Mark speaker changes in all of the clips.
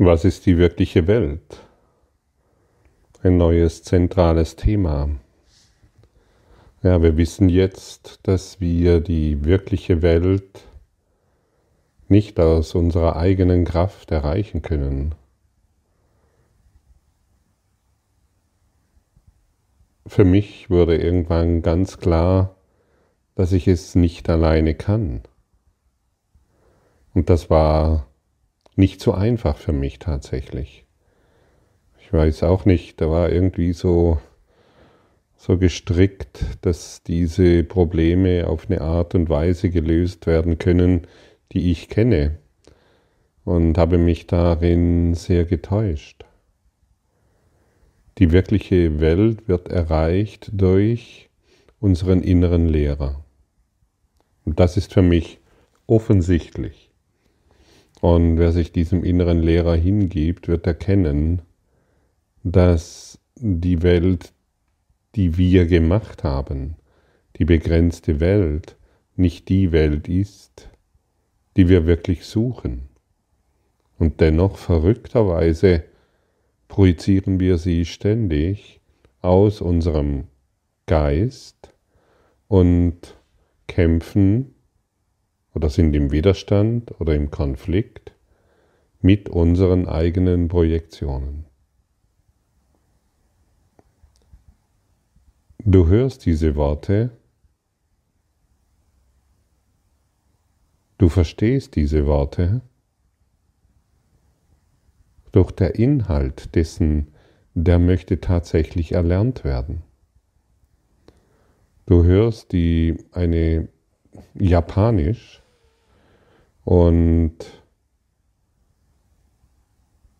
Speaker 1: Was ist die wirkliche Welt? Ein neues zentrales Thema. Ja, wir wissen jetzt, dass wir die wirkliche Welt nicht aus unserer eigenen Kraft erreichen können. Für mich wurde irgendwann ganz klar, dass ich es nicht alleine kann. Und das war nicht so einfach für mich tatsächlich. Ich weiß auch nicht, da war irgendwie so, so gestrickt, dass diese Probleme auf eine Art und Weise gelöst werden können, die ich kenne und habe mich darin sehr getäuscht. Die wirkliche Welt wird erreicht durch unseren inneren Lehrer. Und das ist für mich offensichtlich. Und wer sich diesem inneren Lehrer hingibt, wird erkennen, dass die Welt, die wir gemacht haben, die begrenzte Welt, nicht die Welt ist, die wir wirklich suchen. Und dennoch verrückterweise projizieren wir sie ständig aus unserem Geist und kämpfen oder sind im Widerstand oder im Konflikt mit unseren eigenen Projektionen. Du hörst diese Worte, du verstehst diese Worte, doch der Inhalt dessen, der möchte tatsächlich erlernt werden. Du hörst die eine Japanisch und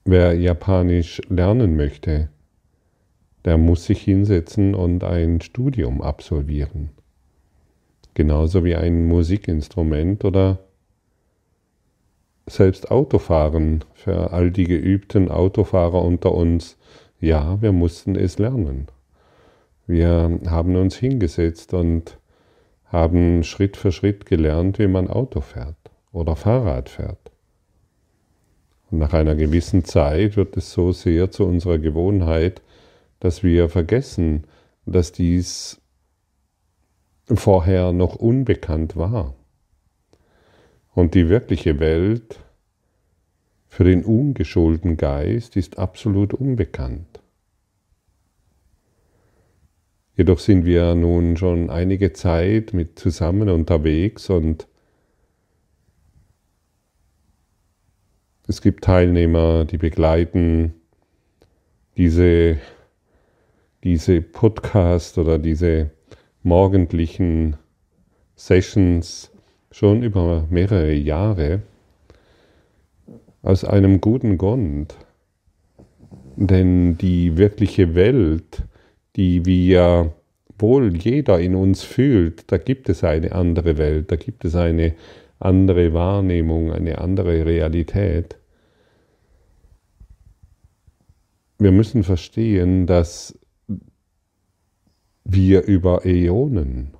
Speaker 1: wer Japanisch lernen möchte, der muss sich hinsetzen und ein Studium absolvieren. Genauso wie ein Musikinstrument oder selbst Autofahren für all die geübten Autofahrer unter uns. Ja, wir mussten es lernen. Wir haben uns hingesetzt und haben Schritt für Schritt gelernt, wie man Auto fährt oder Fahrrad fährt. Und nach einer gewissen Zeit wird es so sehr zu unserer Gewohnheit, dass wir vergessen, dass dies vorher noch unbekannt war. Und die wirkliche Welt für den ungeschulten Geist ist absolut unbekannt. Jedoch sind wir nun schon einige Zeit mit zusammen unterwegs und Es gibt Teilnehmer, die begleiten diese, diese Podcast oder diese morgendlichen Sessions schon über mehrere Jahre aus einem guten Grund. Denn die wirkliche Welt, die wir wohl jeder in uns fühlt, da gibt es eine andere Welt, da gibt es eine andere Wahrnehmung, eine andere Realität. Wir müssen verstehen, dass wir über Äonen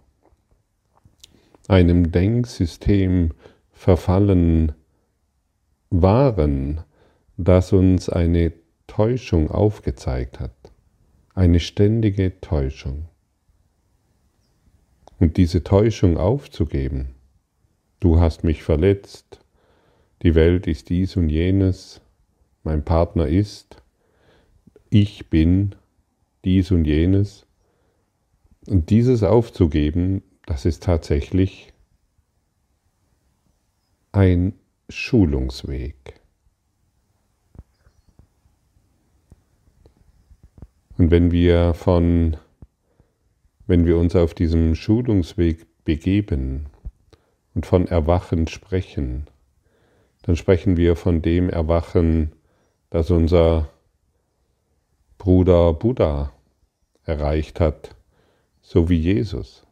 Speaker 1: einem Denksystem verfallen waren, das uns eine Täuschung aufgezeigt hat, eine ständige Täuschung. Und diese Täuschung aufzugeben, du hast mich verletzt, die Welt ist dies und jenes, mein Partner ist, ich bin dies und jenes. Und dieses aufzugeben, das ist tatsächlich ein Schulungsweg. Und wenn wir von, wenn wir uns auf diesem Schulungsweg begeben, und von Erwachen sprechen, dann sprechen wir von dem Erwachen, das unser Bruder Buddha erreicht hat, so wie Jesus.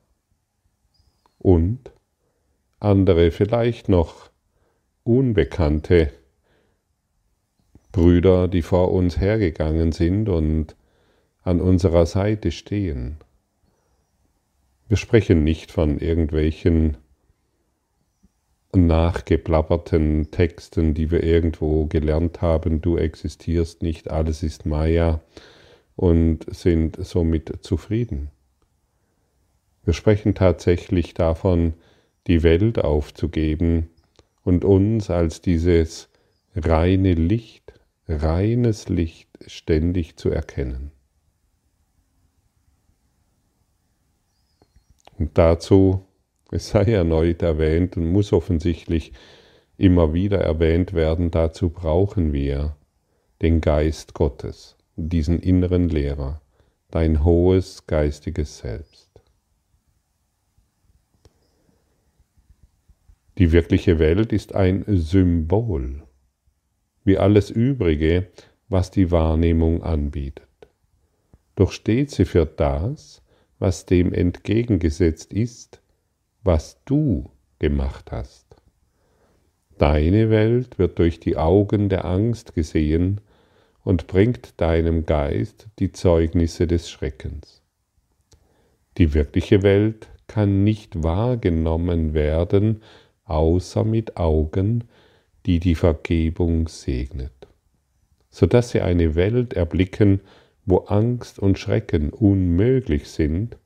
Speaker 1: Und andere vielleicht noch unbekannte Brüder, die vor uns hergegangen sind und an unserer Seite stehen. Wir sprechen nicht von irgendwelchen nachgeplapperten Texten, die wir irgendwo gelernt haben, du existierst nicht, alles ist Maya und sind somit zufrieden. Wir sprechen tatsächlich davon, die Welt aufzugeben und uns als dieses reine Licht, reines Licht ständig zu erkennen. Und dazu, es sei erneut erwähnt und muss offensichtlich immer wieder erwähnt werden, dazu brauchen wir den Geist Gottes, diesen inneren Lehrer, dein hohes geistiges Selbst. Die wirkliche Welt ist ein Symbol, wie alles Übrige, was die Wahrnehmung anbietet. Doch steht sie für das, was dem entgegengesetzt ist, was du gemacht hast. Deine Welt wird durch die Augen der Angst gesehen und bringt deinem Geist die Zeugnisse des Schreckens. Die wirkliche Welt kann nicht wahrgenommen werden, außer mit Augen, die die Vergebung segnet, so dass sie eine Welt erblicken, wo Angst und Schrecken unmöglich sind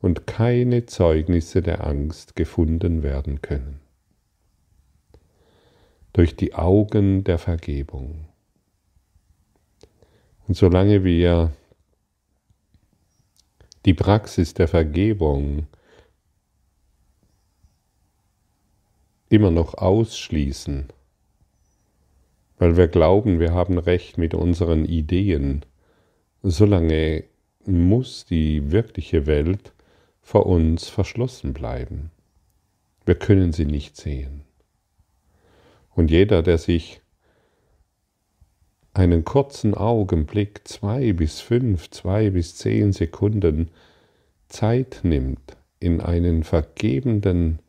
Speaker 1: und keine Zeugnisse der Angst gefunden werden können. Durch die Augen der Vergebung. Und solange wir die Praxis der Vergebung immer noch ausschließen, weil wir glauben, wir haben recht mit unseren Ideen, solange muss die wirkliche Welt vor uns verschlossen bleiben. Wir können sie nicht sehen. Und jeder, der sich einen kurzen Augenblick, zwei bis fünf, zwei bis zehn Sekunden Zeit nimmt, in einen vergebenden,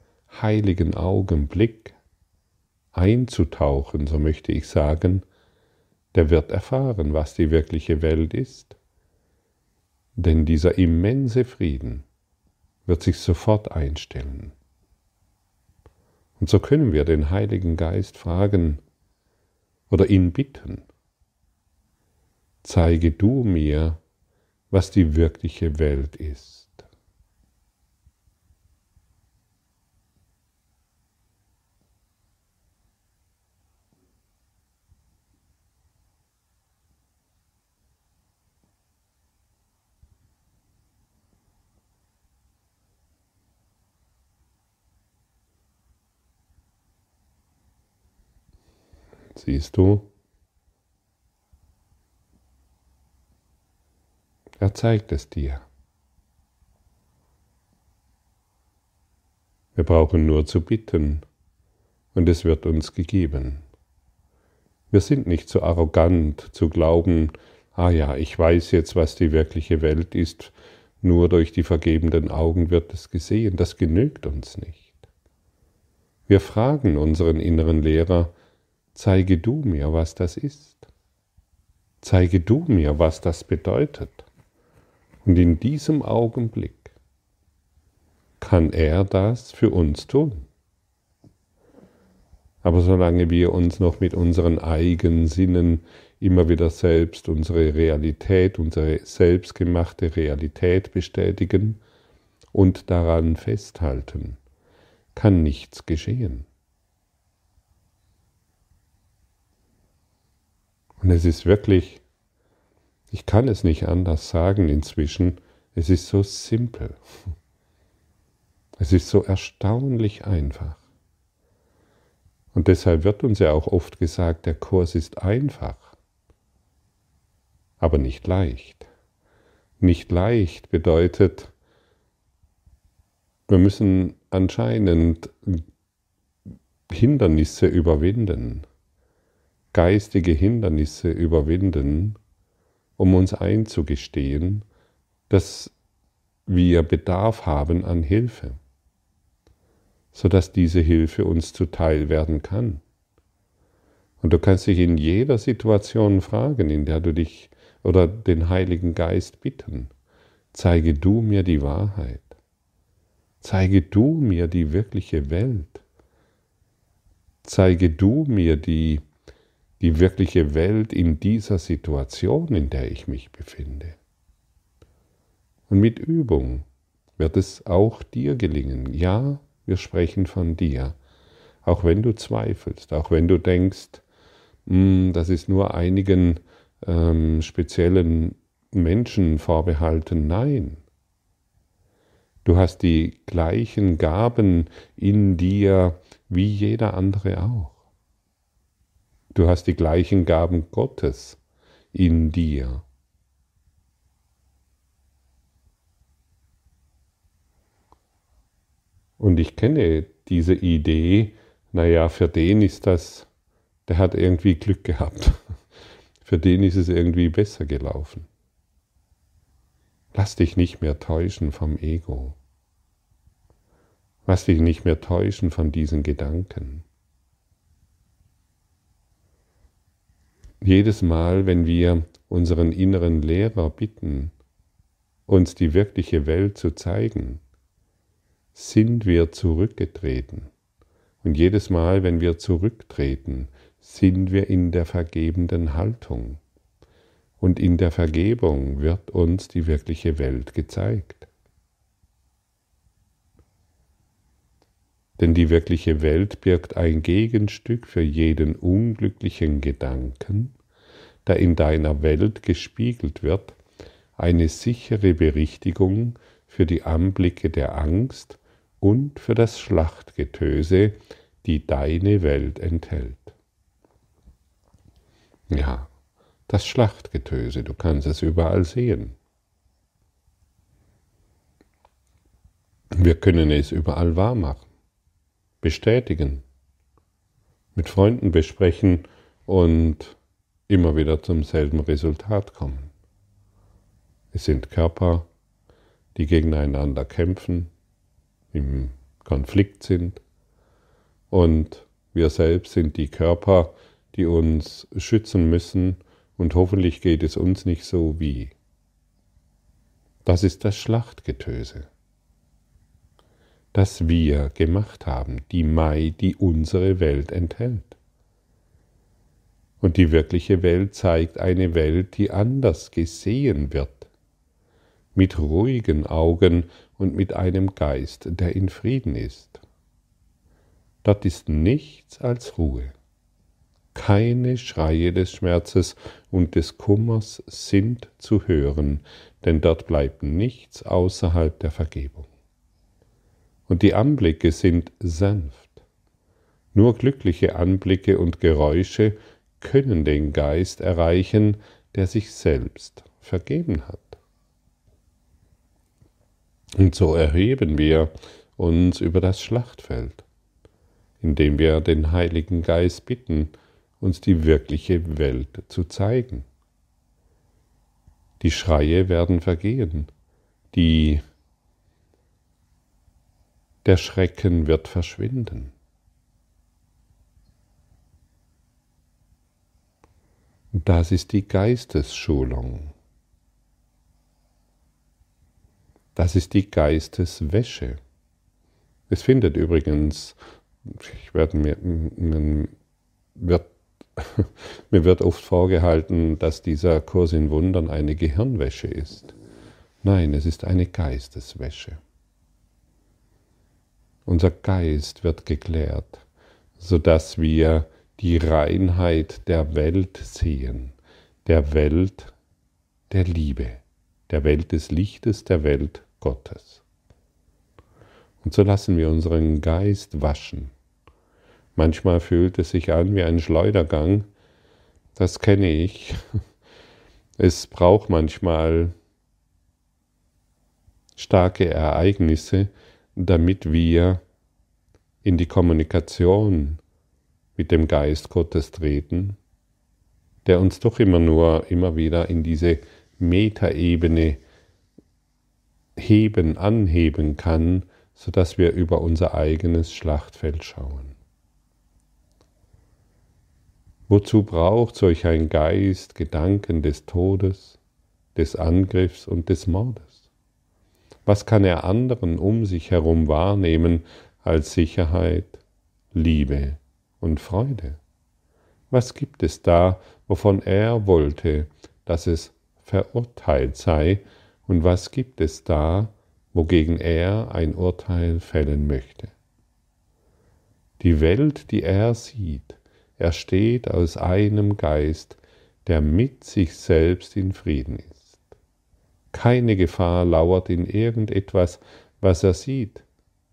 Speaker 1: heiligen Augenblick einzutauchen, so möchte ich sagen, der wird erfahren, was die wirkliche Welt ist. Denn dieser immense Frieden wird sich sofort einstellen. Und so können wir den Heiligen Geist fragen oder ihn bitten, zeige du mir, was die wirkliche Welt ist. Siehst du? Er zeigt es dir. Wir brauchen nur zu bitten und es wird uns gegeben. Wir sind nicht so arrogant zu glauben, ah ja, ich weiß jetzt, was die wirkliche Welt ist, nur durch die vergebenden Augen wird es gesehen. Das genügt uns nicht. Wir fragen unseren inneren Lehrer, zeige du mir, was das ist. Zeige du mir, was das bedeutet. Und in diesem Augenblick kann er das für uns tun. Aber solange wir uns noch mit unseren eigenen Sinnen immer wieder selbst unsere Realität, unsere selbstgemachte Realität bestätigen und daran festhalten, kann nichts geschehen. Und es ist wirklich, ich kann es nicht anders sagen inzwischen, es ist so simpel. Es ist so erstaunlich einfach. Und deshalb wird uns ja auch oft gesagt, der Kurs ist einfach, aber nicht leicht. Nicht leicht bedeutet, wir müssen anscheinend Hindernisse überwinden geistige Hindernisse überwinden, um uns einzugestehen, dass wir Bedarf haben an Hilfe, sodass diese Hilfe uns zuteil werden kann. Und du kannst dich in jeder Situation fragen, in der du dich oder den Heiligen Geist bitten, zeige du mir die Wahrheit, zeige du mir die wirkliche Welt, zeige du mir die, die wirkliche Welt in dieser Situation, in der ich mich befinde. Und mit Übung wird es auch dir gelingen. Ja, wir sprechen von dir. Auch wenn du zweifelst, auch wenn du denkst, hm, das ist nur einigen ähm, speziellen Menschen vorbehalten. Nein. Du hast die gleichen Gaben in dir wie jeder andere auch. Du hast die gleichen Gaben Gottes in dir. Und ich kenne diese Idee, naja, für den ist das, der hat irgendwie Glück gehabt. Für den ist es irgendwie besser gelaufen. Lass dich nicht mehr täuschen vom Ego. Lass dich nicht mehr täuschen von diesen Gedanken. Jedes Mal, wenn wir unseren inneren Lehrer bitten, uns die wirkliche Welt zu zeigen, sind wir zurückgetreten. Und jedes Mal, wenn wir zurücktreten, sind wir in der vergebenden Haltung. Und in der Vergebung wird uns die wirkliche Welt gezeigt. Denn die wirkliche Welt birgt ein Gegenstück für jeden unglücklichen Gedanken, der in deiner Welt gespiegelt wird, eine sichere Berichtigung für die Anblicke der Angst und für das Schlachtgetöse, die deine Welt enthält. Ja, das Schlachtgetöse, du kannst es überall sehen. Wir können es überall wahrmachen, bestätigen, mit Freunden besprechen und immer wieder zum selben Resultat kommen. Es sind Körper, die gegeneinander kämpfen, im Konflikt sind. Und wir selbst sind die Körper, die uns schützen müssen und hoffentlich geht es uns nicht so wie. Das ist das Schlachtgetöse, das wir gemacht haben, die Mai, die unsere Welt enthält. Und die wirkliche Welt zeigt eine Welt, die anders gesehen wird, mit ruhigen Augen und mit einem Geist, der in Frieden ist. Dort ist nichts als Ruhe. Keine Schreie des Schmerzes und des Kummers sind zu hören, denn dort bleibt nichts außerhalb der Vergebung. Und die Anblicke sind sanft. Nur glückliche Anblicke und Geräusche können den Geist erreichen, der sich selbst vergeben hat. Und so erheben wir uns über das Schlachtfeld, indem wir den Heiligen Geist bitten, uns die wirkliche Welt zu zeigen. Die Schreie werden vergehen, die der Schrecken wird verschwinden. Das ist die Geistesschulung. Das ist die Geisteswäsche. Es findet übrigens, ich werde mir, wird, mir wird oft vorgehalten, dass dieser Kurs in Wundern eine Gehirnwäsche ist. Nein, es ist eine Geisteswäsche. Unser Geist wird geklärt, sodass wir die Reinheit der Welt sehen, der Welt der Liebe, der Welt des Lichtes, der Welt Gottes. Und so lassen wir unseren Geist waschen. Manchmal fühlt es sich an wie ein Schleudergang, das kenne ich. Es braucht manchmal starke Ereignisse, damit wir in die Kommunikation mit dem Geist Gottes treten, der uns doch immer nur, immer wieder in diese Metaebene heben, anheben kann, sodass wir über unser eigenes Schlachtfeld schauen. Wozu braucht solch ein Geist Gedanken des Todes, des Angriffs und des Mordes? Was kann er anderen um sich herum wahrnehmen als Sicherheit, Liebe und Freude? Was gibt es da, wovon er wollte, dass es verurteilt sei, und was gibt es da, wogegen er ein Urteil fällen möchte? Die Welt, die er sieht, ersteht aus einem Geist, der mit sich selbst in Frieden ist. Keine Gefahr lauert in irgendetwas, was er sieht,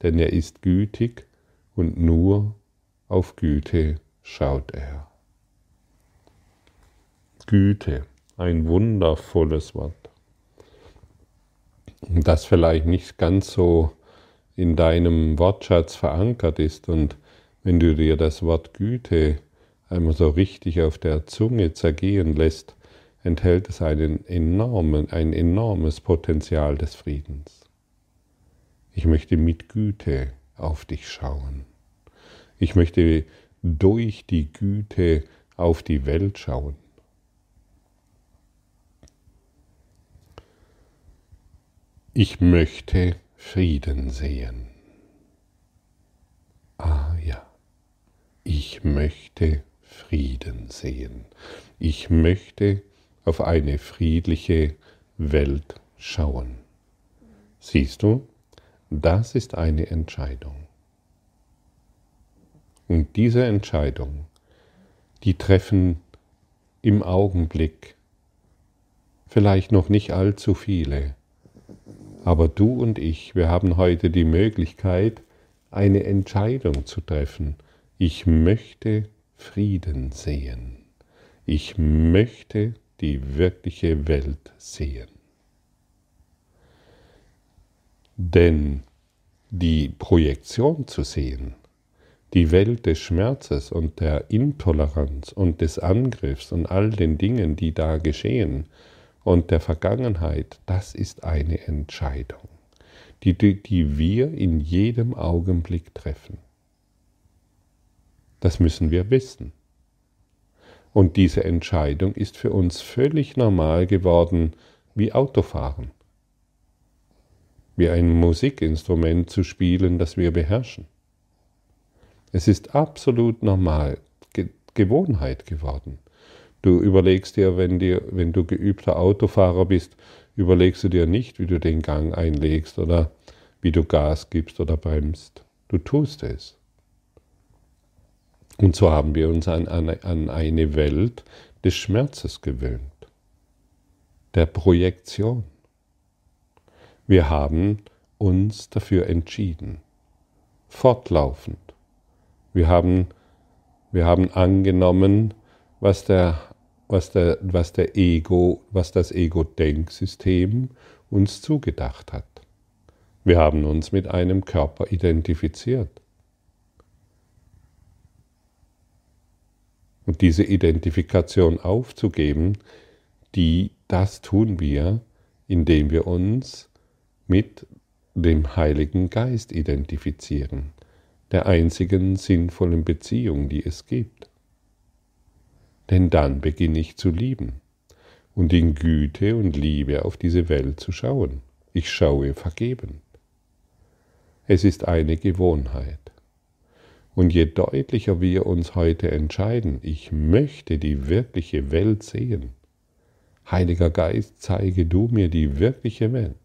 Speaker 1: denn er ist gütig und nur auf Güte schaut er. Güte, ein wundervolles Wort. Das vielleicht nicht ganz so in deinem Wortschatz verankert ist und wenn du dir das Wort Güte einmal so richtig auf der Zunge zergehen lässt, enthält es einen enormen, ein enormes Potenzial des Friedens. Ich möchte mit Güte auf dich schauen. Ich möchte durch die Güte auf die Welt schauen. Ich möchte Frieden sehen. Ah ja, ich möchte Frieden sehen. Ich möchte auf eine friedliche Welt schauen. Siehst du, das ist eine Entscheidung. Und diese Entscheidung, die treffen im Augenblick vielleicht noch nicht allzu viele, aber du und ich, wir haben heute die Möglichkeit, eine Entscheidung zu treffen. Ich möchte Frieden sehen. Ich möchte die wirkliche Welt sehen. Denn die Projektion zu sehen, die Welt des Schmerzes und der Intoleranz und des Angriffs und all den Dingen, die da geschehen, und der Vergangenheit, das ist eine Entscheidung, die, die, die wir in jedem Augenblick treffen. Das müssen wir wissen. Und diese Entscheidung ist für uns völlig normal geworden wie Autofahren, wie ein Musikinstrument zu spielen, das wir beherrschen. Es ist absolut normal, Ge Gewohnheit geworden. Du überlegst dir, wenn, dir, wenn du geübter Autofahrer bist, überlegst du dir nicht, wie du den Gang einlegst oder wie du Gas gibst oder bremst. Du tust es. Und so haben wir uns an, an, an eine Welt des Schmerzes gewöhnt, der Projektion. Wir haben uns dafür entschieden, fortlaufend. Wir haben, wir haben angenommen, was der was, der, was, der Ego, was das Ego-Denksystem uns zugedacht hat. Wir haben uns mit einem Körper identifiziert. Und diese Identifikation aufzugeben, die, das tun wir, indem wir uns mit dem Heiligen Geist identifizieren, der einzigen sinnvollen Beziehung, die es gibt denn dann beginne ich zu lieben und in Güte und Liebe auf diese Welt zu schauen. Ich schaue vergebend. Es ist eine Gewohnheit. Und je deutlicher wir uns heute entscheiden, ich möchte die wirkliche Welt sehen, Heiliger Geist, zeige du mir die wirkliche Welt,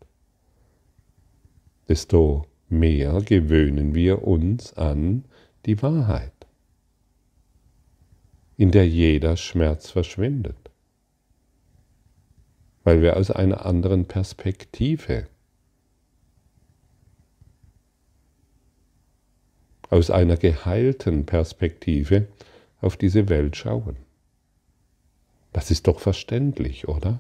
Speaker 1: desto mehr gewöhnen wir uns an die Wahrheit in der jeder Schmerz verschwindet, weil wir aus einer anderen Perspektive, aus einer geheilten Perspektive auf diese Welt schauen. Das ist doch verständlich, oder?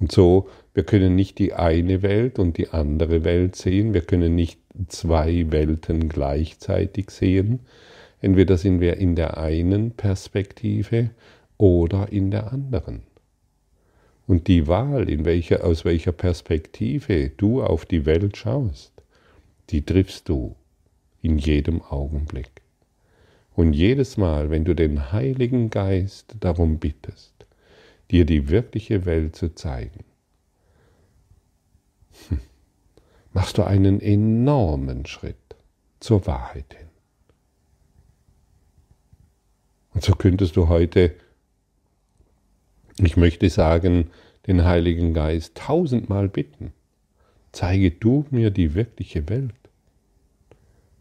Speaker 1: Und so, wir können nicht die eine Welt und die andere Welt sehen, wir können nicht zwei Welten gleichzeitig sehen, Entweder sind wir in der einen Perspektive oder in der anderen. Und die Wahl, in welcher, aus welcher Perspektive du auf die Welt schaust, die triffst du in jedem Augenblick. Und jedes Mal, wenn du den Heiligen Geist darum bittest, dir die wirkliche Welt zu zeigen, hm, machst du einen enormen Schritt zur Wahrheit hin. Und so könntest du heute, ich möchte sagen, den Heiligen Geist tausendmal bitten. Zeige du mir die wirkliche Welt.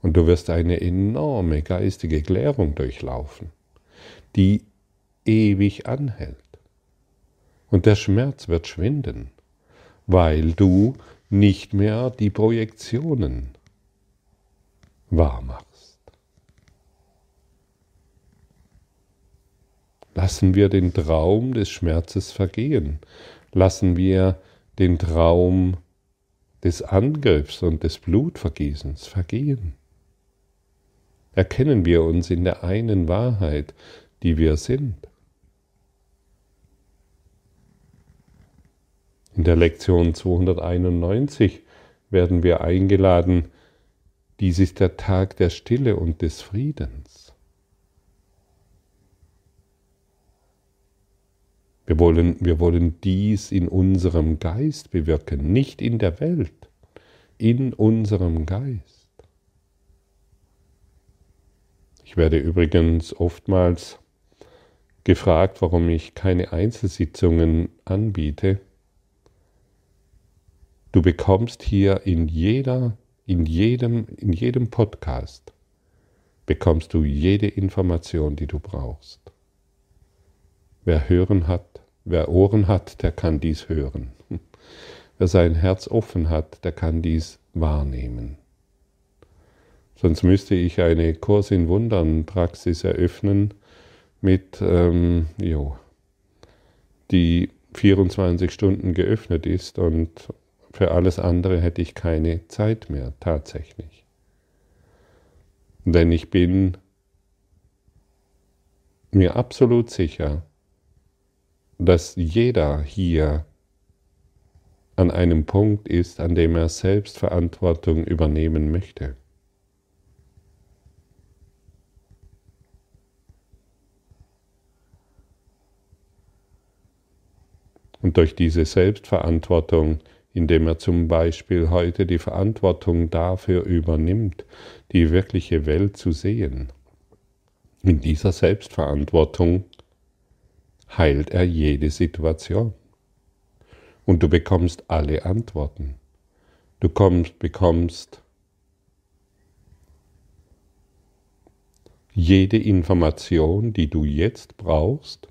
Speaker 1: Und du wirst eine enorme geistige Klärung durchlaufen, die ewig anhält. Und der Schmerz wird schwinden, weil du nicht mehr die Projektionen wahrmachst. Lassen wir den Traum des Schmerzes vergehen. Lassen wir den Traum des Angriffs und des Blutvergießens vergehen. Erkennen wir uns in der einen Wahrheit, die wir sind. In der Lektion 291 werden wir eingeladen, dies ist der Tag der Stille und des Friedens. Wir wollen, wir wollen dies in unserem Geist bewirken, nicht in der Welt, in unserem Geist. Ich werde übrigens oftmals gefragt, warum ich keine Einzelsitzungen anbiete. Du bekommst hier in jeder, in jedem, in jedem Podcast bekommst du jede Information, die du brauchst. Wer hören hat, wer Ohren hat, der kann dies hören. Wer sein Herz offen hat, der kann dies wahrnehmen. Sonst müsste ich eine Kurs in Wundern Praxis eröffnen mit, ähm, jo, die 24 Stunden geöffnet ist und für alles andere hätte ich keine Zeit mehr, tatsächlich. Denn ich bin mir absolut sicher, dass jeder hier an einem Punkt ist, an dem er Selbstverantwortung übernehmen möchte. Und durch diese Selbstverantwortung indem er zum Beispiel heute die Verantwortung dafür übernimmt, die wirkliche Welt zu sehen. In dieser Selbstverantwortung heilt er jede Situation. Und du bekommst alle Antworten. Du kommst, bekommst jede Information, die du jetzt brauchst,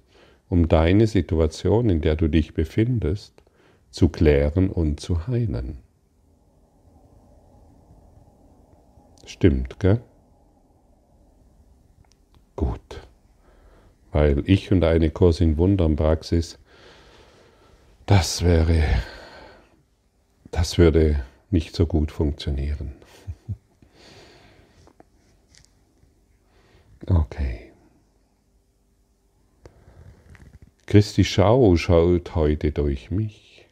Speaker 1: um deine Situation, in der du dich befindest, zu klären und zu heilen. Stimmt, gell? Gut. Weil ich und eine Kurs in Wundern-Praxis, das wäre, das würde nicht so gut funktionieren. Okay. Christi Schau schaut heute durch mich.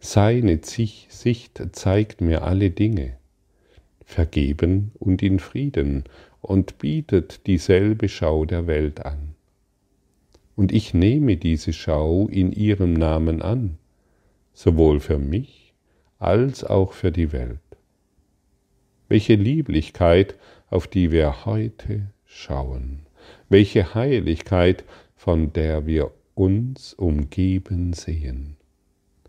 Speaker 1: Seine Sicht zeigt mir alle Dinge, vergeben und in Frieden, und bietet dieselbe Schau der Welt an. Und ich nehme diese Schau in ihrem Namen an, sowohl für mich als auch für die Welt. Welche Lieblichkeit, auf die wir heute schauen, welche Heiligkeit, von der wir uns umgeben sehen.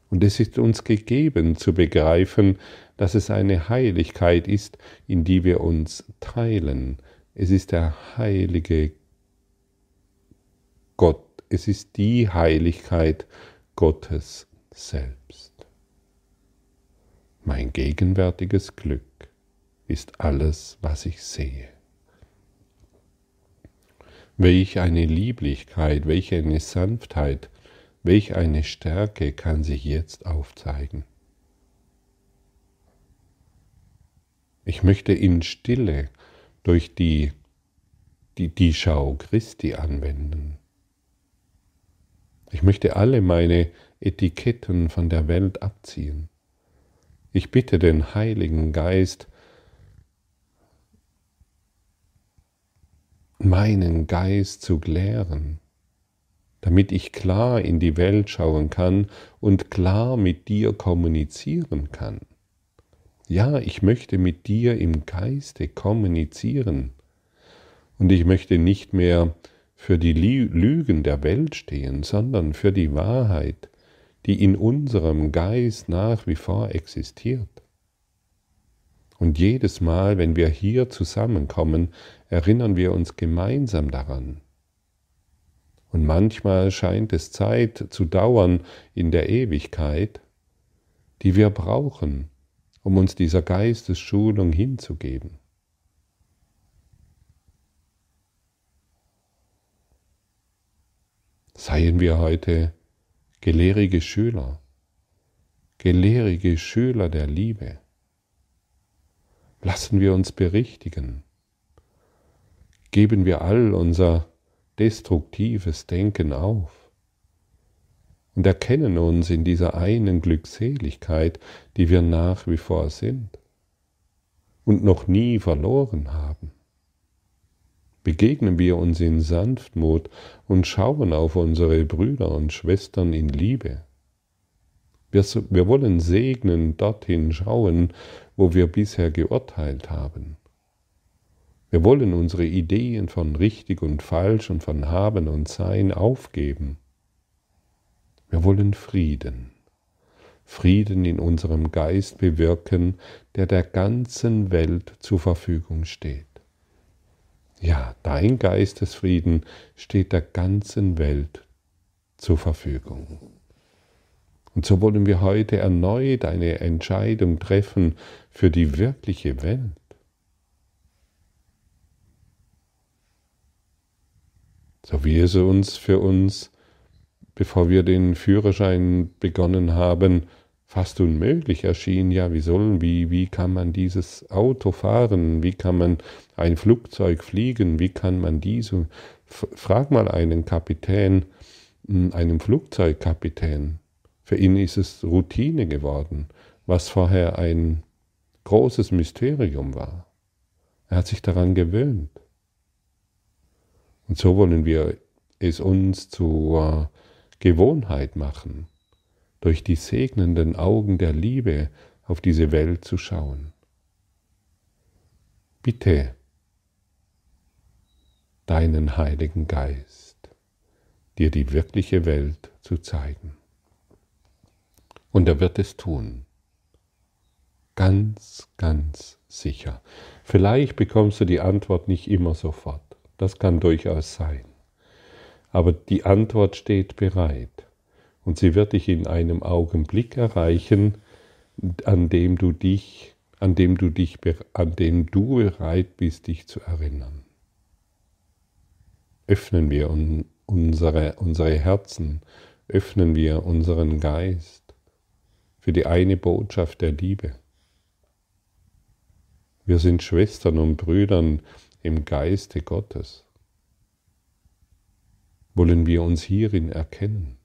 Speaker 1: Und es ist uns gegeben zu begreifen, dass es eine Heiligkeit ist, in die wir uns teilen. Es ist der heilige Gott. Es ist die Heiligkeit Gottes selbst. Mein gegenwärtiges Glück ist alles, was ich sehe. Welch eine Lieblichkeit, welche eine Sanftheit, Welch eine Stärke kann sich jetzt aufzeigen. Ich möchte in Stille durch die, die, die Schau Christi anwenden. Ich möchte alle meine Etiketten von der Welt abziehen. Ich bitte den Heiligen Geist, meinen Geist zu klären, damit ich klar in die Welt schauen kann und klar mit dir kommunizieren kann. Ja, ich möchte mit dir im Geiste kommunizieren und ich möchte nicht mehr für die Lügen der Welt stehen, sondern für die Wahrheit, die in unserem Geist nach wie vor existiert. Und jedes Mal, wenn wir hier zusammenkommen, erinnern wir uns gemeinsam daran. Und manchmal scheint es Zeit zu dauern in der Ewigkeit, die wir brauchen, um uns dieser Geistesschulung hinzugeben. Seien wir heute gelehrige Schüler, gelehrige Schüler der Liebe. Lassen wir uns berichtigen. Geben wir all unser destruktives Denken auf und erkennen uns in dieser einen Glückseligkeit, die wir nach wie vor sind und noch nie verloren haben begegnen wir uns in Sanftmut und schauen auf unsere Brüder und Schwestern in Liebe. Wir, wir wollen segnen dorthin schauen, wo wir bisher geurteilt haben. Wir wollen unsere Ideen von richtig und falsch und von haben und sein aufgeben. Wir wollen Frieden, Frieden in unserem Geist bewirken, der der ganzen Welt zur Verfügung steht. Ja, dein Geistesfrieden steht der ganzen Welt zur Verfügung. Und so wollen wir heute erneut eine Entscheidung treffen für die wirkliche Welt. So wie es uns für uns, bevor wir den Führerschein begonnen haben, fast unmöglich erschien. Ja, wie sollen, wie, wie kann man dieses Auto fahren? Wie kann man ein Flugzeug fliegen? Wie kann man diese? Frag mal einen Kapitän, hm, einem Flugzeugkapitän. Für ihn ist es Routine geworden, was vorher ein großes Mysterium war. Er hat sich daran gewöhnt. Und so wollen wir es uns zur Gewohnheit machen durch die segnenden Augen der Liebe auf diese Welt zu schauen. Bitte deinen Heiligen Geist, dir die wirkliche Welt zu zeigen. Und er wird es tun. Ganz, ganz sicher. Vielleicht bekommst du die Antwort nicht immer sofort. Das kann durchaus sein. Aber die Antwort steht bereit und sie wird dich in einem Augenblick erreichen, an dem du dich, an dem du dich, an dem du bereit bist, dich zu erinnern. Öffnen wir unsere, unsere Herzen, öffnen wir unseren Geist für die eine Botschaft der Liebe. Wir sind Schwestern und Brüdern im Geiste Gottes. Wollen wir uns hierin erkennen?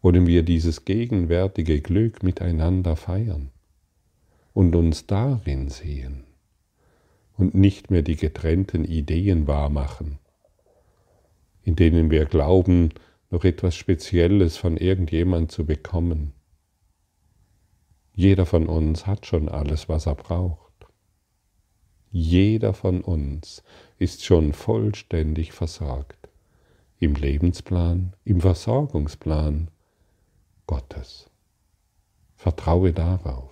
Speaker 1: Wollen wir dieses gegenwärtige Glück miteinander feiern und uns darin sehen und nicht mehr die getrennten Ideen wahrmachen, in denen wir glauben, noch etwas Spezielles von irgendjemand zu bekommen. Jeder von uns hat schon alles, was er braucht. Jeder von uns ist schon vollständig versorgt. Im Lebensplan, im Versorgungsplan, Gottes. Vertraue darauf.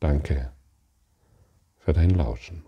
Speaker 1: Danke für dein Lauschen.